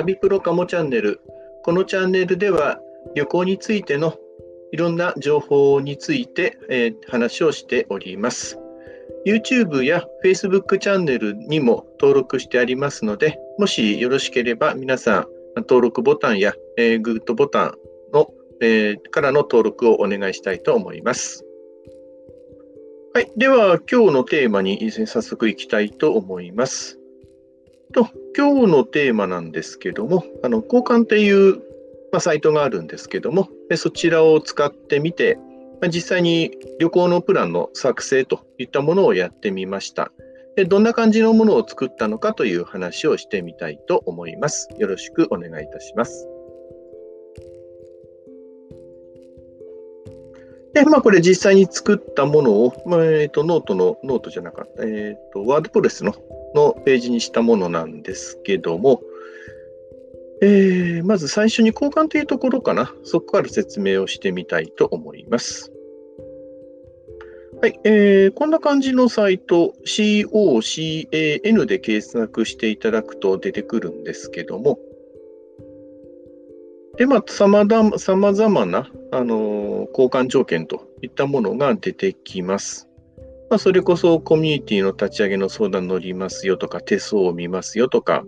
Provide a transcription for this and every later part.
旅プロカモチャンネル。このチャンネルでは旅行についてのいろんな情報について、えー、話をしております。YouTube や Facebook チャンネルにも登録してありますので、もしよろしければ皆さん登録ボタンや、えー、グッドボタンの、えー、からの登録をお願いしたいと思います。はい。では、今日のテーマに早速いきたいと思います。と、今日のテーマなんですけども、あの Cocanっていう、まあ、サイトがあるんですけども、そちらを使ってみて、まあ、実際に旅行のプランの作成といったものをやってみました。でどんな感じのものを作ったのかという話をしてみたいと思います。よろしくお願いいたします。で、まあ、これ実際に作ったものを、まあ、えっ、ー、と、ノートの、ノートじゃなかった、えっ、ー、と、ワードプレスののページにしたものなんですけども、えー、まず最初に交換というところかな。そこから説明をしてみたいと思います。はい、えー、こんな感じのサイト、COCAN で検索していただくと出てくるんですけども、で、まあ、さまざまな、あのー、交換条件といったものが出てきます。まあ、それこそコミュニティの立ち上げの相談乗りますよとか、手相を見ますよとか、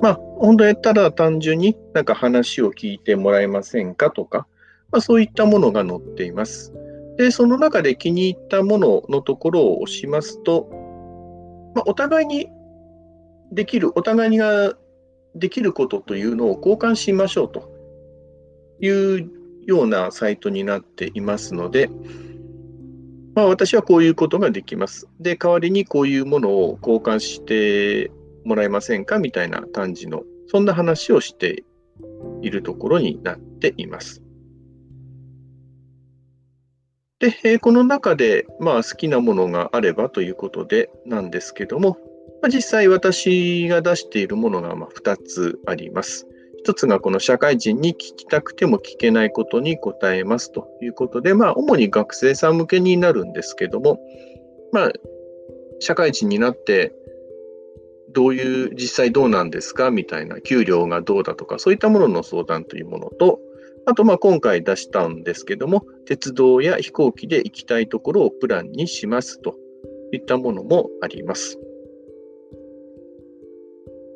まあ、本当やったら単純になんか話を聞いてもらえませんかとか、まあ、そういったものが載っています。で、その中で気に入ったもののところを押しますと、まあ、お互いにできる、お互いができることというのを交換しましょうというようなサイトになっていますので、まあ、私はこういうことができます。で、代わりにこういうものを交換してもらえませんかみたいな感じの、そんな話をしているところになっています。で、えこの中で、まあ、好きなものがあればということでなんですけども、まあ、実際私が出しているものがま2つあります。一つがこの社会人に聞きたくても聞けないことに答えますということで、まあ、主に学生さん向けになるんですけども、まあ、社会人になって、どういう、実際どうなんですか？みたいな、給料がどうだとか、そういったものの相談というものと、あと、まあ、今回出したんですけども、鉄道や飛行機で行きたいところをプランにしますといったものもあります。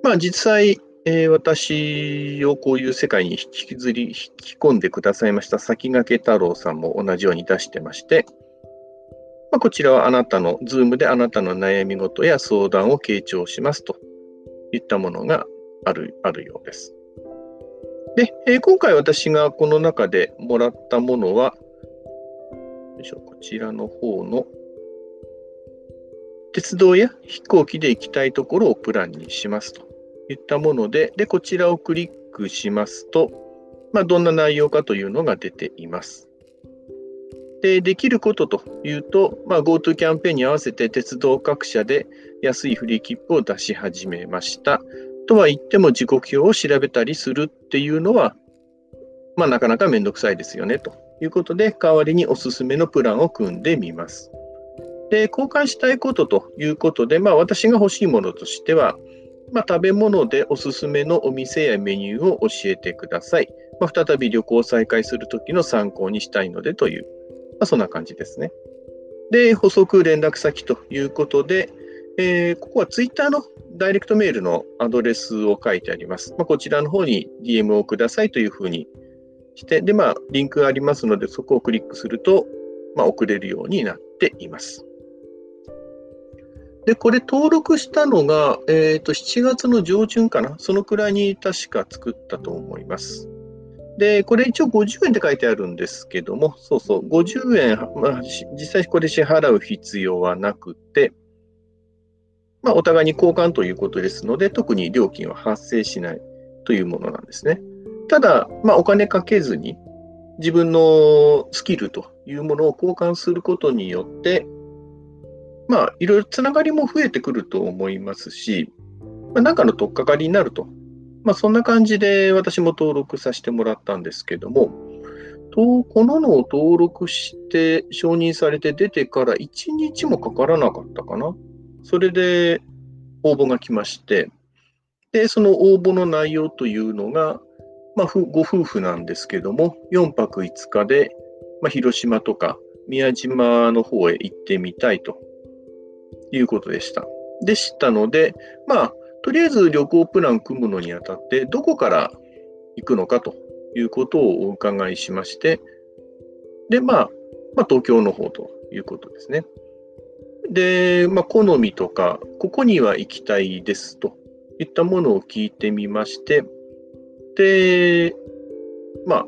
まあ、実際、えー、私をこういう世界に引きずり、引き込んでくださいました先駆け太郎さんも同じように出してまして、まあ、こちらはあなたの、ズームであなたの悩み事や相談を傾聴しますといったものがあるあるようです。で、えー、今回私がこの中でもらったものは、よいしょこちらの方の鉄道や飛行機で行きたいところをプランにしますと。いったもので、で、こちらをクリックしますと、まあ、どんな内容かというのが出ています。で、できることというと、まあ、GoTo キャンペーンに合わせて鉄道各社で安いフリー切符を出し始めました。とは言っても時刻表を調べたりするっていうのは、まあ、なかなかめんどくさいですよねということで、代わりにおすすめのプランを組んでみます。で、交換したいことということで、まあ、私が欲しいものとしては、まあ、食べ物でおすすめのお店やメニューを教えてください。まあ、再び旅行を再開するときの参考にしたいのでという、まあ、そんな感じですね。で、補足連絡先ということで、えー、ここはツイッターのダイレクトメールのアドレスを書いてあります。まあ、こちらの方に DM をくださいというふうにして、で、まあ、リンクがありますので、そこをクリックすると、まあ、送れるようになっています。で、これ登録したのが、えっ、と、7月の上旬かな。そのくらいに確か作ったと思います。で、これ一応50円って書いてあるんですけども、そうそう、50円、まあ、実際これ支払う必要はなくて、まあ、お互いに交換ということですので、特に料金は発生しないというものなんですね。ただ、まあ、お金かけずに、自分のスキルというものを交換することによって、まあ、いろいろつながりも増えてくると思いますし、まあ、中の取っかかりになるとまあ、そんな感じで私も登録させてもらったんですけども、とこののを登録して承認されて出てから1日もかからなかったかな。それで応募が来まして、で、その応募の内容というのが、まあ、ご夫婦なんですけども、4泊5日で、まあ、広島とか宮島の方へ行ってみたいということでした。でしたので、まあ、とりあえず旅行プラン組むのにあたって、どこから行くのかということをお伺いしまして、で、まあ、まあ、東京の方ということですね。で、まあ、好みとか、ここには行きたいですといったものを聞いてみまして、で、まあ、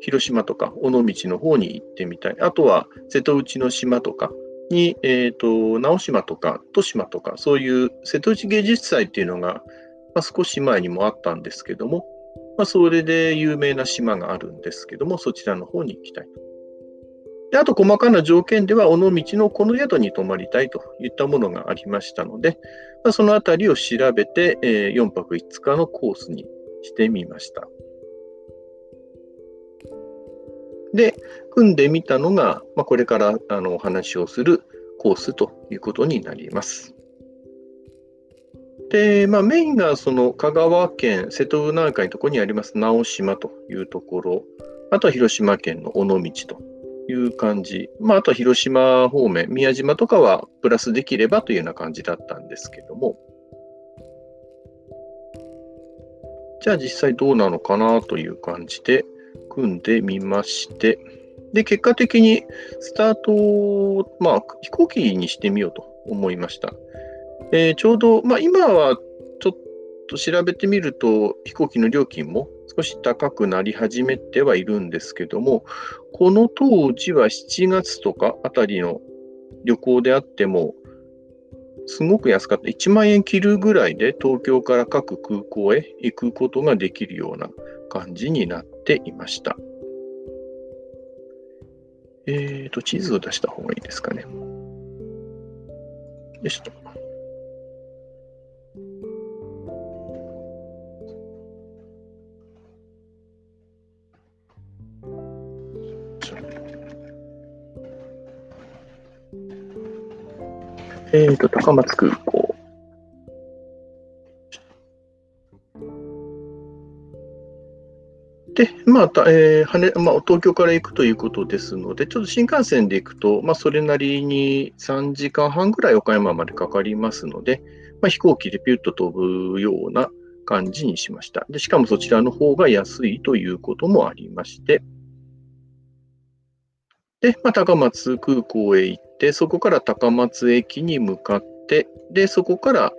広島とか尾道の方に行ってみたい。あとは瀬戸内の島とか、に、え、ー、と、直島とか豊島とか、そういう瀬戸内芸術祭っていうのが、まあ、少し前にもあったんですけども、まあ、それで有名な島があるんですけども、そちらの方に行きたいと。であと、細かな条件では、尾道のこの宿に泊まりたいといったものがありましたので、まあ、そのあたりを調べて、えー、4泊5日のコースにしてみました。で、組んでみたのが、まあ、これからあのお話をするコースということになります。で、まあ、メインがその香川県瀬戸内海のところにあります直島というところ、あとは広島県の尾道という感じ、まあ、あとは広島方面、宮島とかはプラスできればというような感じだったんですけども、じゃあ実際どうなのかなという感じで、組んでみまして、で、結果的にスタートを、まあ、飛行機にしてみようと思いました。えー、ちょうど、まあ、今はちょっと調べてみると、飛行機の料金も少し高くなり始めてはいるんですけども、この当時は7月とかあたりの旅行であっても、すごく安かった。1万円切るぐらいで東京から各空港へ行くことができるような感じになっていました。えっ、ー、と、地図を出した方がいいですかね。よいしと。えっ、ー、と、高松空港。まあえー羽まあ、東京から行くということですので、ちょっと新幹線で行くと、まあ、それなりに3時間半ぐらい岡山までかかりますので、まあ、飛行機でピュッと飛ぶような感じにしましたで。しかもそちらの方が安いということもありまして、で、まあ、高松空港へ行って、そこから高松駅に向かって、で、そこから、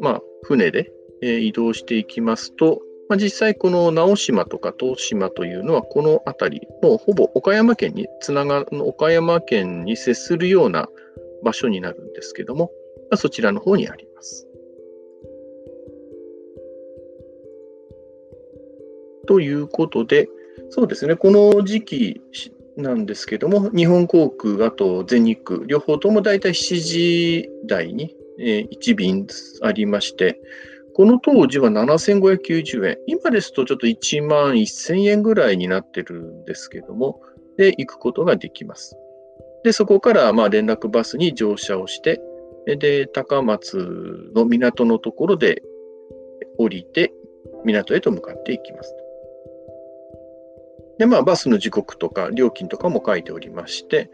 まあ、船で、えー、移動していきますと、まあ、実際この直島とか東島というのはこの辺り、もうほぼ岡山県につながる、岡山県に接するような場所になるんですけども、まあ、そちらの方にあります。ということで、そうですね、この時期なんですけども、日本航空、あと全日空、両方ともだいたい7時台に1便ありまして、この当時は7590円。今ですとちょっと1万1000円ぐらいになってるんですけども、で、行くことができます。で、そこからまあ連絡バスに乗車をして、で、高松の港のところで降りて、港へと向かっていきます。で、まあ、バスの時刻とか料金とかも書いておりまして、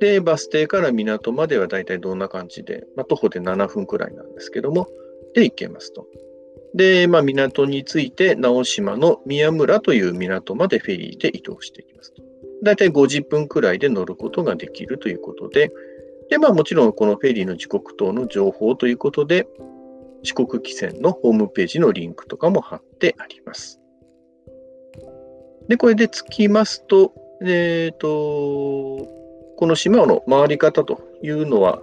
で、バス停から港まではだいたいどんな感じで、まあ、徒歩で7分くらいなんですけども、で行けますと。で、まあ、港に着いて、直島の宮村という港までフェリーで移動していきますと。だいたい50分くらいで乗ることができるということで、で、まあもちろんこのフェリーの時刻等の情報ということで、四国汽船のホームページのリンクとかも貼ってあります。で、これで着きますと、えっ、ー、と、この島の回り方というのは、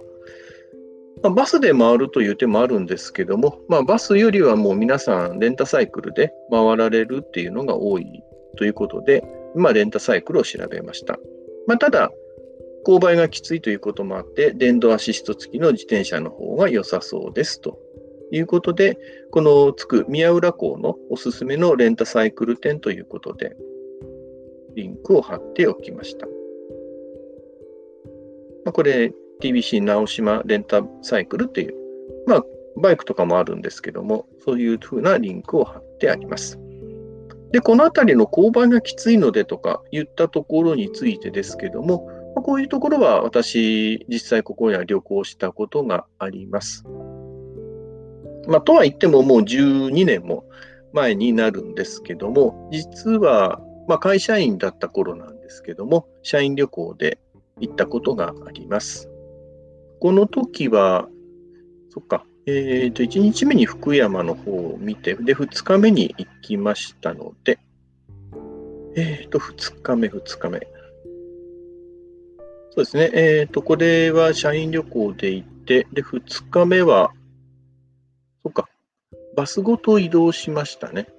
まあ、バスで回るという手もあるんですけども、まあ、バスよりはもう皆さんレンタサイクルで回られるっていうのが多いということで、まあ、レンタサイクルを調べました。まあ、ただ、勾配がきついということもあって、電動アシスト付きの自転車の方が良さそうですということで、このつく宮浦港のおすすめのレンタサイクル店ということで、リンクを貼っておきました。まあ、これ、TBC 直島レンタサイクルっていう、まあ、バイクとかもあるんですけども、そういうふうなリンクを貼ってあります。で、この辺りの勾配がきついのでとか言ったところについてですけども、こういうところは私、実際ここには旅行したことがあります。まあ、とは言ってももう12年も前になるんですけども、実は、まあ、会社員だった頃なんですけども、社員旅行で行ったことがあります。この時は、そっか、えっ、ー、と、1日目に福山の方を見て、で、2日目に行きましたので、えっ、ー、と、2日目、2日目。そうですね、えっ、ー、と、これは社員旅行で行って、で、2日目は、そっか、バスごと移動しましたね。確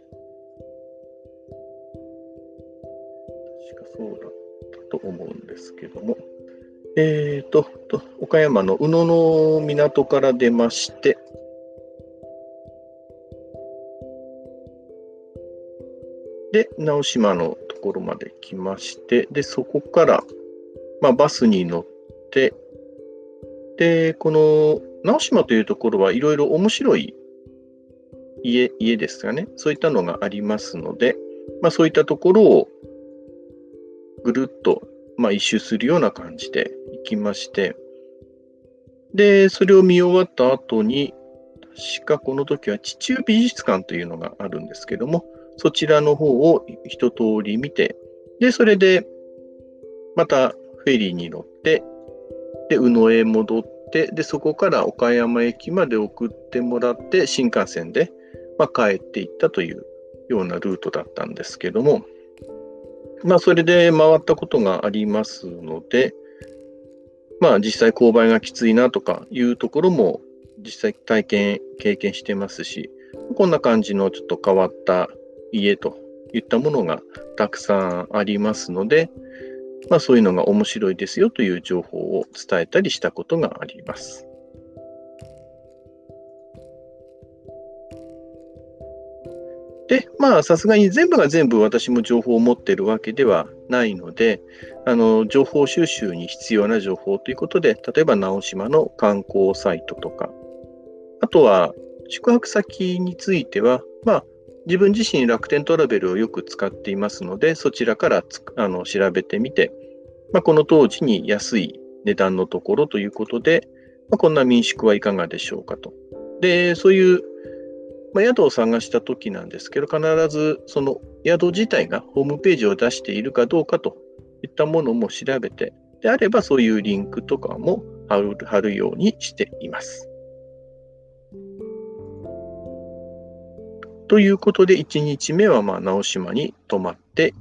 かそうだったと思うんですけども。えっ、ー、と、岡山の宇野の港から出まして、で、直島のところまで来まして、で、そこから、まあ、バスに乗って、で、この直島というところはいろいろ面白い家、家ですかね、そういったのがありますので、まあ、そういったところをぐるっと、まあ、一周するような感じで行きまして、で、それを見終わった後に、確かこの時は地中美術館というのがあるんですけども、そちらの方を一通り見て、で、それで、またフェリーに乗って、で、宇野へ戻って、で、そこから岡山駅まで送ってもらって、新幹線で、まあ、帰っていったというようなルートだったんですけども、まあ、それで回ったことがありますので、まあ実際勾配がきついなとかいうところも実際体験、経験してますし、こんな感じのちょっと変わった家といったものがたくさんありますので、まあそういうのが面白いですよという情報を伝えたりしたことがあります。で、まあ、さすがに全部が全部私も情報を持ってるわけではないので、あの、情報収集に必要な情報ということで、例えば直島の観光サイトとか、あとは宿泊先については、まあ、自分自身楽天トラベルをよく使っていますので、そちらからあの調べてみて、まあ、この当時に安い値段のところということで、まあ、こんな民宿はいかがでしょうかと。で、そういうまあ、宿を探したときなんですけど、必ずその宿自体がホームページを出しているかどうかといったものも調べて、であればそういうリンクとかも貼る貼るようにしています。ということで、1日目はまあ直島に泊まって、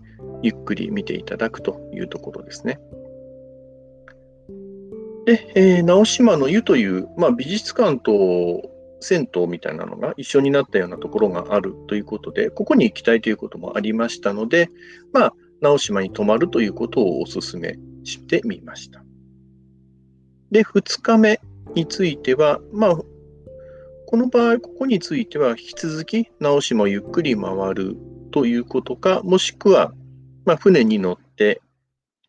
ゆっくり見ていただくというところですね。で、えー、直島の湯という、まあ、美術館と銭湯みたいなのが一緒になったようなところがあるということで、ここに行きたいということもありましたので、まあ、直島に泊まるということをお勧めしてみました。で、2日目については、まあ、この場合、ここについては引き続き直島をゆっくり回るということか、もしくは、まあ、船に乗って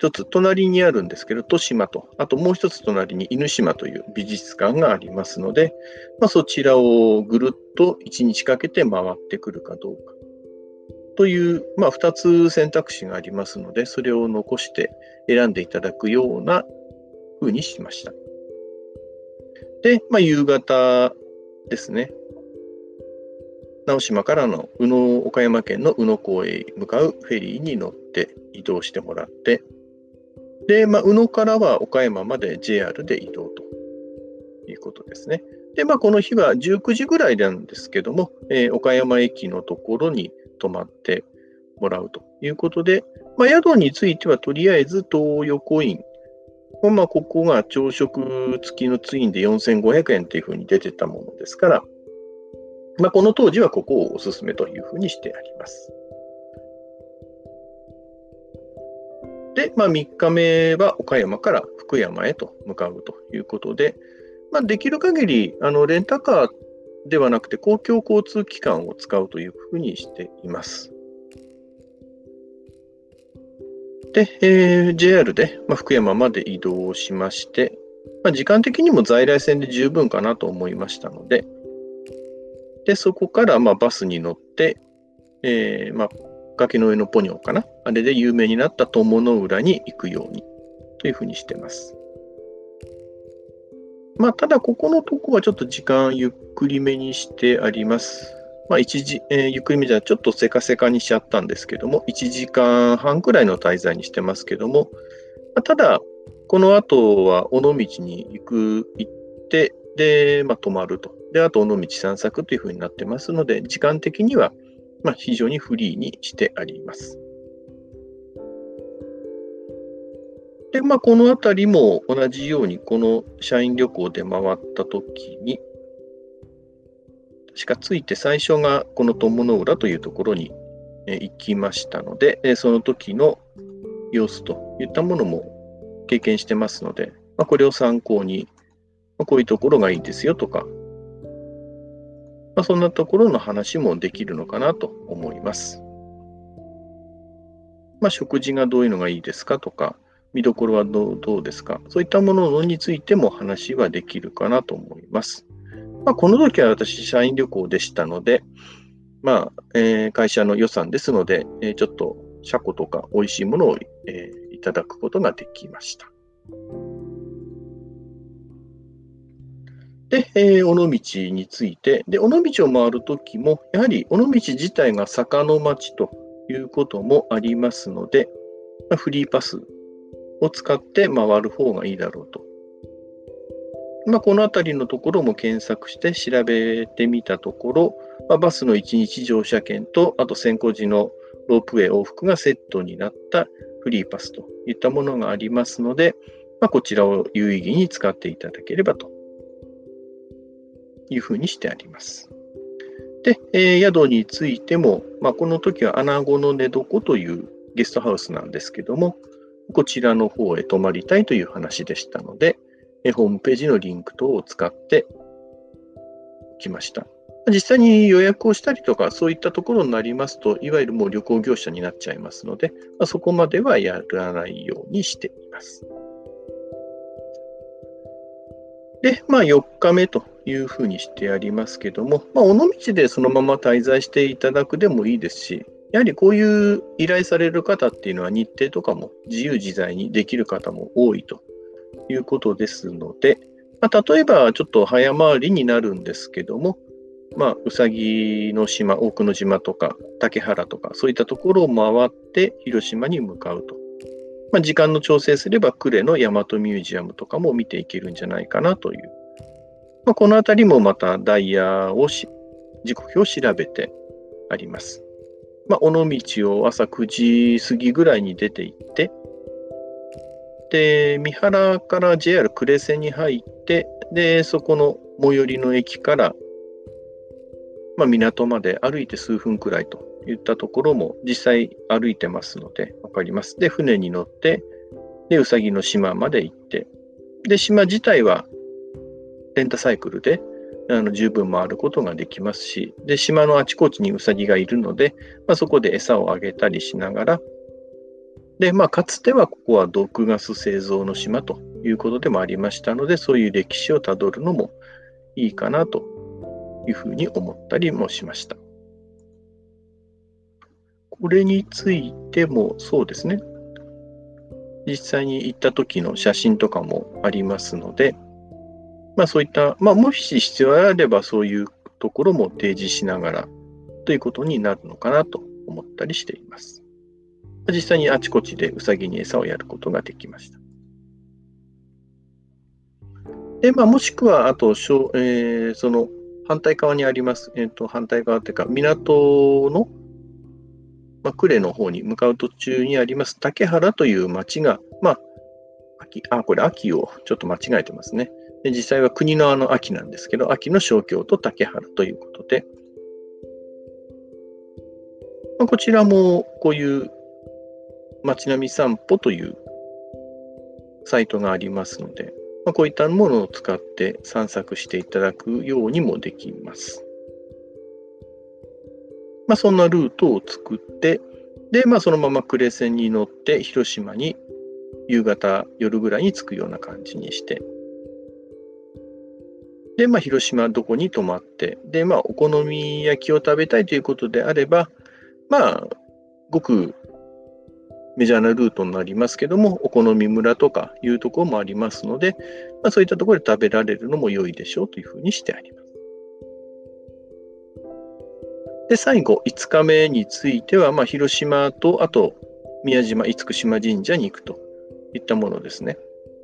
一つ隣にあるんですけど、豊島と、あともう一つ隣に犬島という美術館がありますので、まあ、そちらをぐるっと1日かけて回ってくるかどうか。という、まあ、2つ選択肢がありますので、それを残して選んでいただくような風にしました。で、まあ、夕方ですね。直島からの宇野、岡山県の宇野港へ向かうフェリーに乗って移動してもらって、で、まあ、宇野からは岡山まで JR で移動ということですね。で、まあ、この日は19時ぐらいなんですけども、えー、岡山駅のところに泊まってもらうということで、まあ、宿についてはとりあえず東横イン、まあ、ここが朝食付きのツインで4500円というふうに出てたものですから、まあ、この当時はここをおすすめというふうにしてあります。で、まあ、3日目は岡山から福山へと向かうということで、まあ、できる限りありレンタカーではなくて公共交通機関を使うというふうにしています。で、えー、JR で、まあ、福山まで移動しまして、まあ、時間的にも在来線で十分かなと思いましたので、でそこからまあバスに乗って、えーまあ、崖の上のポニョかな？あれで有名になった友の浦に行くようにというふうにしてます。まあ、ただ、ここのとこはちょっと時間ゆっくりめにしてあります。まあ、一時、えー、ゆっくりめじゃちょっとせかせかにしちゃったんですけども、1時間半くらいの滞在にしてますけども、まあ、ただ、この後は尾道に行く、行って、で、まあ、泊まると。で、あと尾道散策というふうになってますので、時間的には、まあ、非常にフリーにしてあります。で、まあ、このあたりも同じように、この社員旅行で回ったときに、確かついて最初がこの友の浦というところに行きましたので、その時の様子といったものも経験してますので、まあ、これを参考に、ま、こういうところがいいですよとか、まあ、そんなところの話もできるのかなと思います。まあ、食事がどういうのがいいですかとか、見どころはどうですか？そういったものについても話はできるかなと思います。まあ、この時は私、社員旅行でしたので、まあえー、会社の予算ですので、えー、ちょっと車庫とか美味しいものを、えー、いただくことができました。で、えー、尾道について、で、尾道を回るときも、やはり尾道自体が坂の町ということもありますので、まあ、フリーパスを使って回る方がいいだろうと。まあ、この辺りのところも検索して調べてみたところ、まあ、バスの1日乗車券と、あと先行時のロープウェイ往復がセットになったフリーパスといったものがありますので、まあ、こちらを有意義に使っていただければというふうにしてあります。で、えー、宿についても、まあ、この時は穴子の寝床というゲストハウスなんですけども、こちらの方へ泊まりたいという話でしたので、えホームページのリンク等を使ってきました。実際に予約をしたりとか、そういったところになりますと、いわゆるもう旅行業者になっちゃいますので、まあ、そこまではやらないようにしています。で、まあ、4日目というふうにしてありますけども、まあ、尾道でそのまま滞在していただくでもいいですし、やはりこういう依頼される方っていうのは日程とかも自由自在にできる方も多いということですので、まあ、例えばちょっと早回りになるんですけども、まあ、うさぎの島、大久野島とか竹原とか、そういったところを回って広島に向かうと。まあ、時間の調整すれば呉の大和ミュージアムとかも見ていけるんじゃないかなという。まあ、このあたりもまたダイヤをし、時刻表を調べてあります。まあ、尾道を朝9時過ぎぐらいに出て行って、で、三原から JR 呉線に入って、で、そこの最寄りの駅から、まあ、港まで歩いて数分くらいといったところも実際歩いてますので分かります。で、船に乗って、で、うさぎの島まで行って、で、島自体はレンタサイクルであの十分回ることができますし、で、島のあちこちにウサギがいるので、まあ、そこで餌をあげたりしながら、で、まあ、かつてはここは毒ガス製造の島ということでもありましたので、そういう歴史をたどるのもいいかなというふうに思ったりもしました。これについてもそうですね。実際に行った時の写真とかもありますので、まあそういった、まあもし必要があればそういうところも提示しながらということになるのかなと思ったりしています。実際にあちこちでウサギに餌をやることができました。で、まあ、もしくは、あと、えー、その反対側にあります、えーと、反対側というか、港の、まあ、呉の方に向かう途中にあります竹原という町が、まあ、秋、あ、これ秋をちょっと間違えてますね。で実際は国のあの秋なんですけど、秋の小京と竹原ということで、まあ、こちらもこういう街並み散歩というサイトがありますので、まあ、こういったものを使って散策していただくようにもできます。まあ、そんなルートを作って、で、まあ、そのまま呉線に乗って広島に夕方、夜ぐらいに着くような感じにして、で、まあ、広島どこに泊まって、で、まあ、お好み焼きを食べたいということであれば、まあ、ごくメジャーなルートになりますけども、お好み村とかいうところもありますので、まあ、そういったところで食べられるのも良いでしょうというふうにしてあります。で、最後、5日目については、まあ、広島と、あと、宮島、厳島神社に行くといったものですね。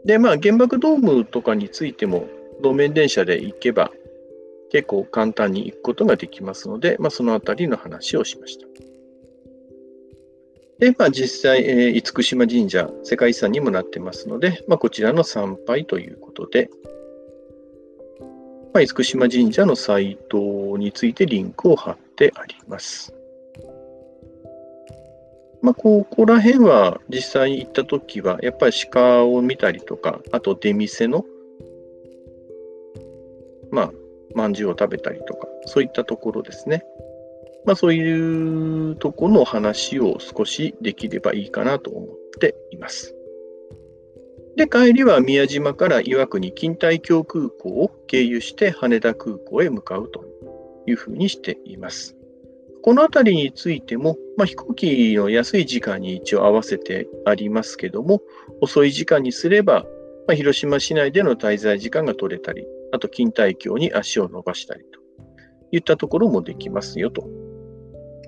で、まあ、原爆ドームとかについても、路面電車で行けば、結構簡単に行くことができますので、まあ、そのあたりの話をしました。で、まあ、実際、えー、厳島神社、世界遺産にもなってますので、まあ、こちらの参拝ということで、まあ、厳島神社のサイトについてリンクを貼ってあります。まあ、ここら辺は実際行った時は、やっぱり鹿を見たりとか、あと出店の、まあ、まんじゅうを食べたりとか、そういったところですね。まあ、そういうとこの話を少しできればいいかなと思っています。で、帰りは宮島から岩国錦帯橋空港を経由して羽田空港へ向かうというふうにしています。この辺りについても、まあ、飛行機の安い時間に一応合わせてありますけども、遅い時間にすれば、まあ、広島市内での滞在時間が取れたり、あと錦帯橋に足を伸ばしたりといったところもできますよと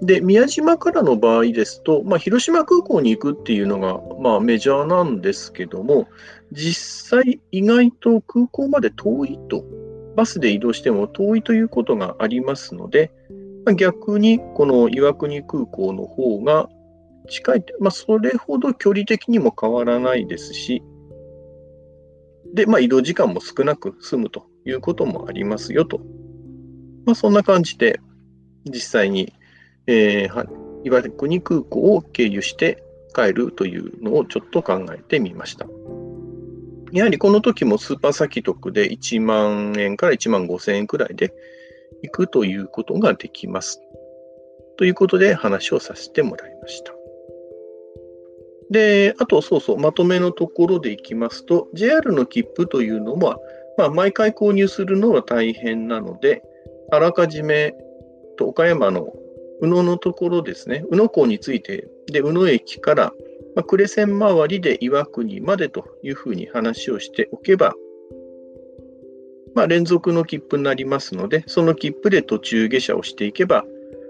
で、宮島からの場合ですと、まあ、広島空港に行くっていうのが、まあ、メジャーなんですけども、実際意外と空港まで遠いと、バスで移動しても遠いということがありますので、ま、逆にこの岩国空港の方が近い、まあ、それほど距離的にも変わらないですし、で、まあ、移動時間も少なく済むということもありますよと。まあ、そんな感じで、実際にえー、岩国空港を経由して帰るというのをちょっと考えてみました。やはりこの時もスーパーサキトクで1万円から1万5千円くらいで行くということができます。ということで話をさせてもらいました。で、あとそうそう、まとめのところでいきますと、JR の切符というのは、まあ、毎回購入するのは大変なので、あらかじめ岡山の宇野のところですね、宇野港について、で、宇野駅から、まあ、呉線周りで岩国までというふうに話をしておけば、まあ、連続の切符になりますので、その切符で途中下車をしていけば、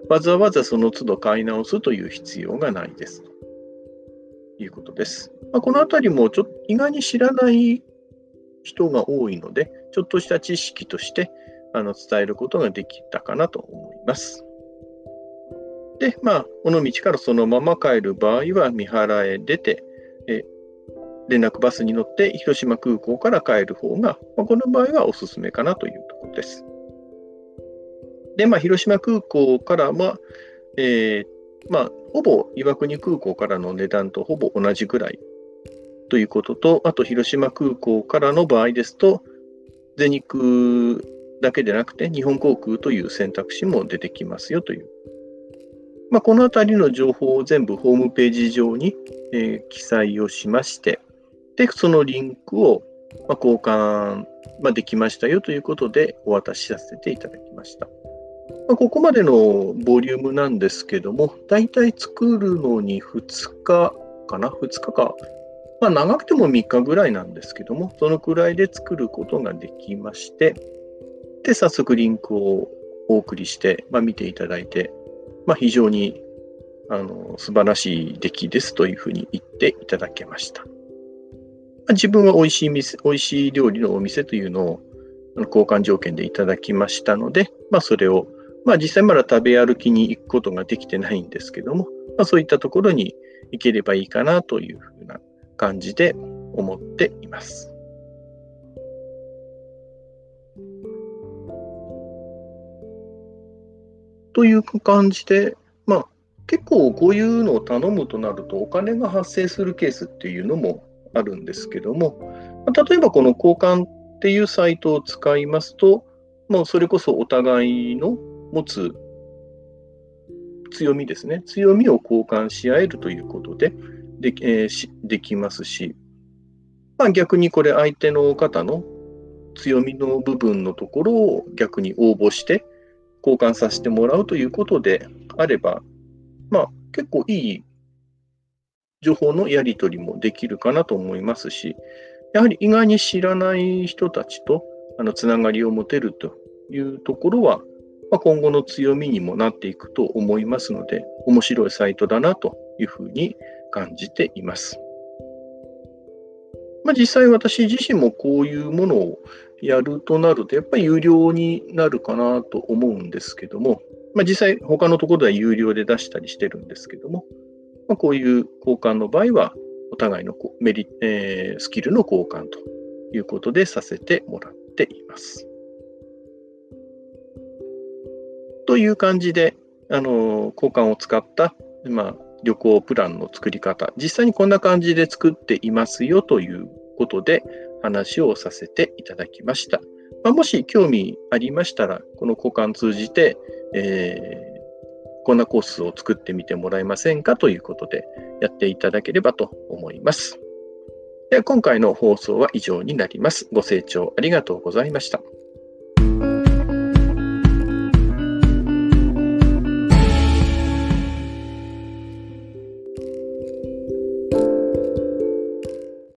わざわざその都度買い直すという必要がないです。ということです。まあ、このあたりもちょっと意外に知らない人が多いので、ちょっとした知識としてあの伝えることができたかなと思います。で、まあ、尾道からそのまま帰る場合は、三原へ出て、え連絡バスに乗って広島空港から帰る方が、まあ、この場合はおすすめかなというところです。で、まあ、広島空港からは、えー、まあ、ほぼ岩国空港からの値段とほぼ同じぐらいということと、あと広島空港からの場合ですと、全日空だけでなくて、日本航空という選択肢も出てきますよというまあ、このあたりの情報を全部ホームページ上に、えー、記載をしまして、で、そのリンクを、まあ、交換、まあ、できましたよということでお渡しさせていただきました。ま、ここまでのボリュームなんですけども、だいたい作るのに2日かな ?2 日か。まあ、長くても3日ぐらいなんですけども、そのくらいで作ることができまして、で、早速リンクをお送りして、まあ、見ていただいて、まあ、非常にあの素晴らしい出来ですというふうに言っていただけました。ま自分は美味しい店、美味しい料理のお店というのを交換条件でいただきましたので、まあ、それを、まあ、実際まだ食べ歩きに行くことができてないんですけども、まあ、そういったところに行ければいいかなというふうな感じで思っています。という感じで、まあ、結構こういうのを頼むとなるとお金が発生するケースっていうのもあるんですけども、例えばこの交換っていうサイトを使いますと、もうそれこそお互いの持つ強みですね、強みを交換し合えるということでで,、えー、できますし、まあ、逆にこれ相手の方の強みの部分のところを逆に応募して交換させてもらうということであれば、まあ、結構いい情報のやり取りもできるかなと思いますし、やはり意外に知らない人たちとあのつながりを持てるというところは、まあ、今後の強みにもなっていくと思いますので、面白いサイトだなというふうに感じています。まあ、実際私自身もこういうものをやるとなると、やっぱり有料になるかなと思うんですけども、まあ、実際他のところでは有料で出したりしてるんですけども、まあ、こういう交換の場合は、お互いのメリ、えー、スキルの交換ということでさせてもらっています。という感じで、あの交換を使った、まあ、旅行プランの作り方、実際にこんな感じで作っていますよということで話をさせていただきました。まあ、もし興味ありましたら、この交換通じて、えーこんなコースを作ってみてもらえませんかということでやっていただければと思います。では今回の放送は以上になります。ご清聴ありがとうございました。